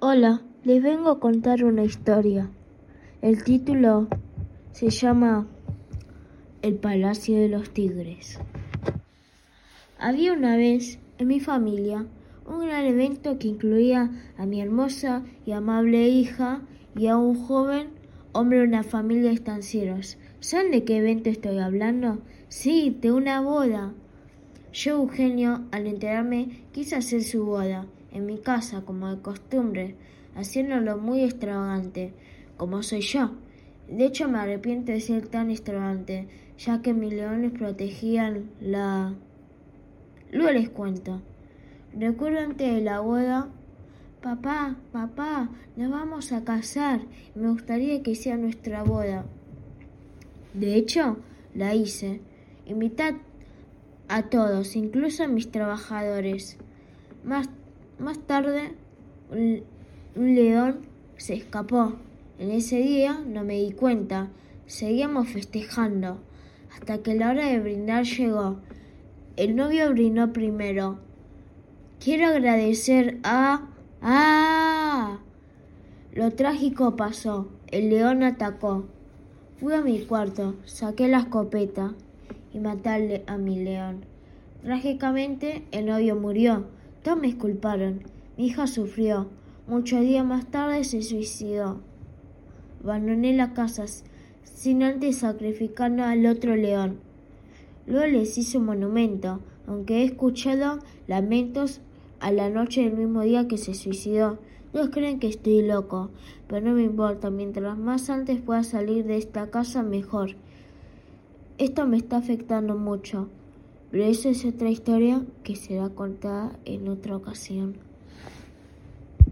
Hola, les vengo a contar una historia. El título se llama El Palacio de los Tigres. Había una vez en mi familia un gran evento que incluía a mi hermosa y amable hija y a un joven hombre de una familia de estancieros. ¿Saben de qué evento estoy hablando? Sí, de una boda. Yo, Eugenio, al enterarme, quise hacer su boda en mi casa, como de costumbre, haciéndolo muy extravagante, como soy yo. De hecho, me arrepiento de ser tan extravagante, ya que mis leones protegían la... Luego les cuento. Recuerdo antes de la boda, papá, papá, nos vamos a casar. Me gustaría que sea nuestra boda. De hecho, la hice. Invitad a todos, incluso a mis trabajadores. Más más tarde, un, león se escapó. En ese día no me di cuenta. Seguíamos festejando hasta que la hora de brindar llegó. El novio brindó primero. Quiero agradecer a... ¡Ah! Lo trágico pasó. El león atacó. Fui a mi cuarto, saqué la escopeta y maté a mi león. Trágicamente, el novio murió. Me culparon. Mi hija sufrió. Muchos días más tarde se suicidó. Abandoné la casa sin antes sacrificar al otro león. Luego les hice un monumento, aunque he escuchado lamentos a la noche del mismo día que se suicidó. Todos creen que estoy loco, pero no me importa. Mientras más antes pueda salir de esta casa, mejor. Esto me está afectando mucho. Pero esa es otra historia que será contada en otra ocasión.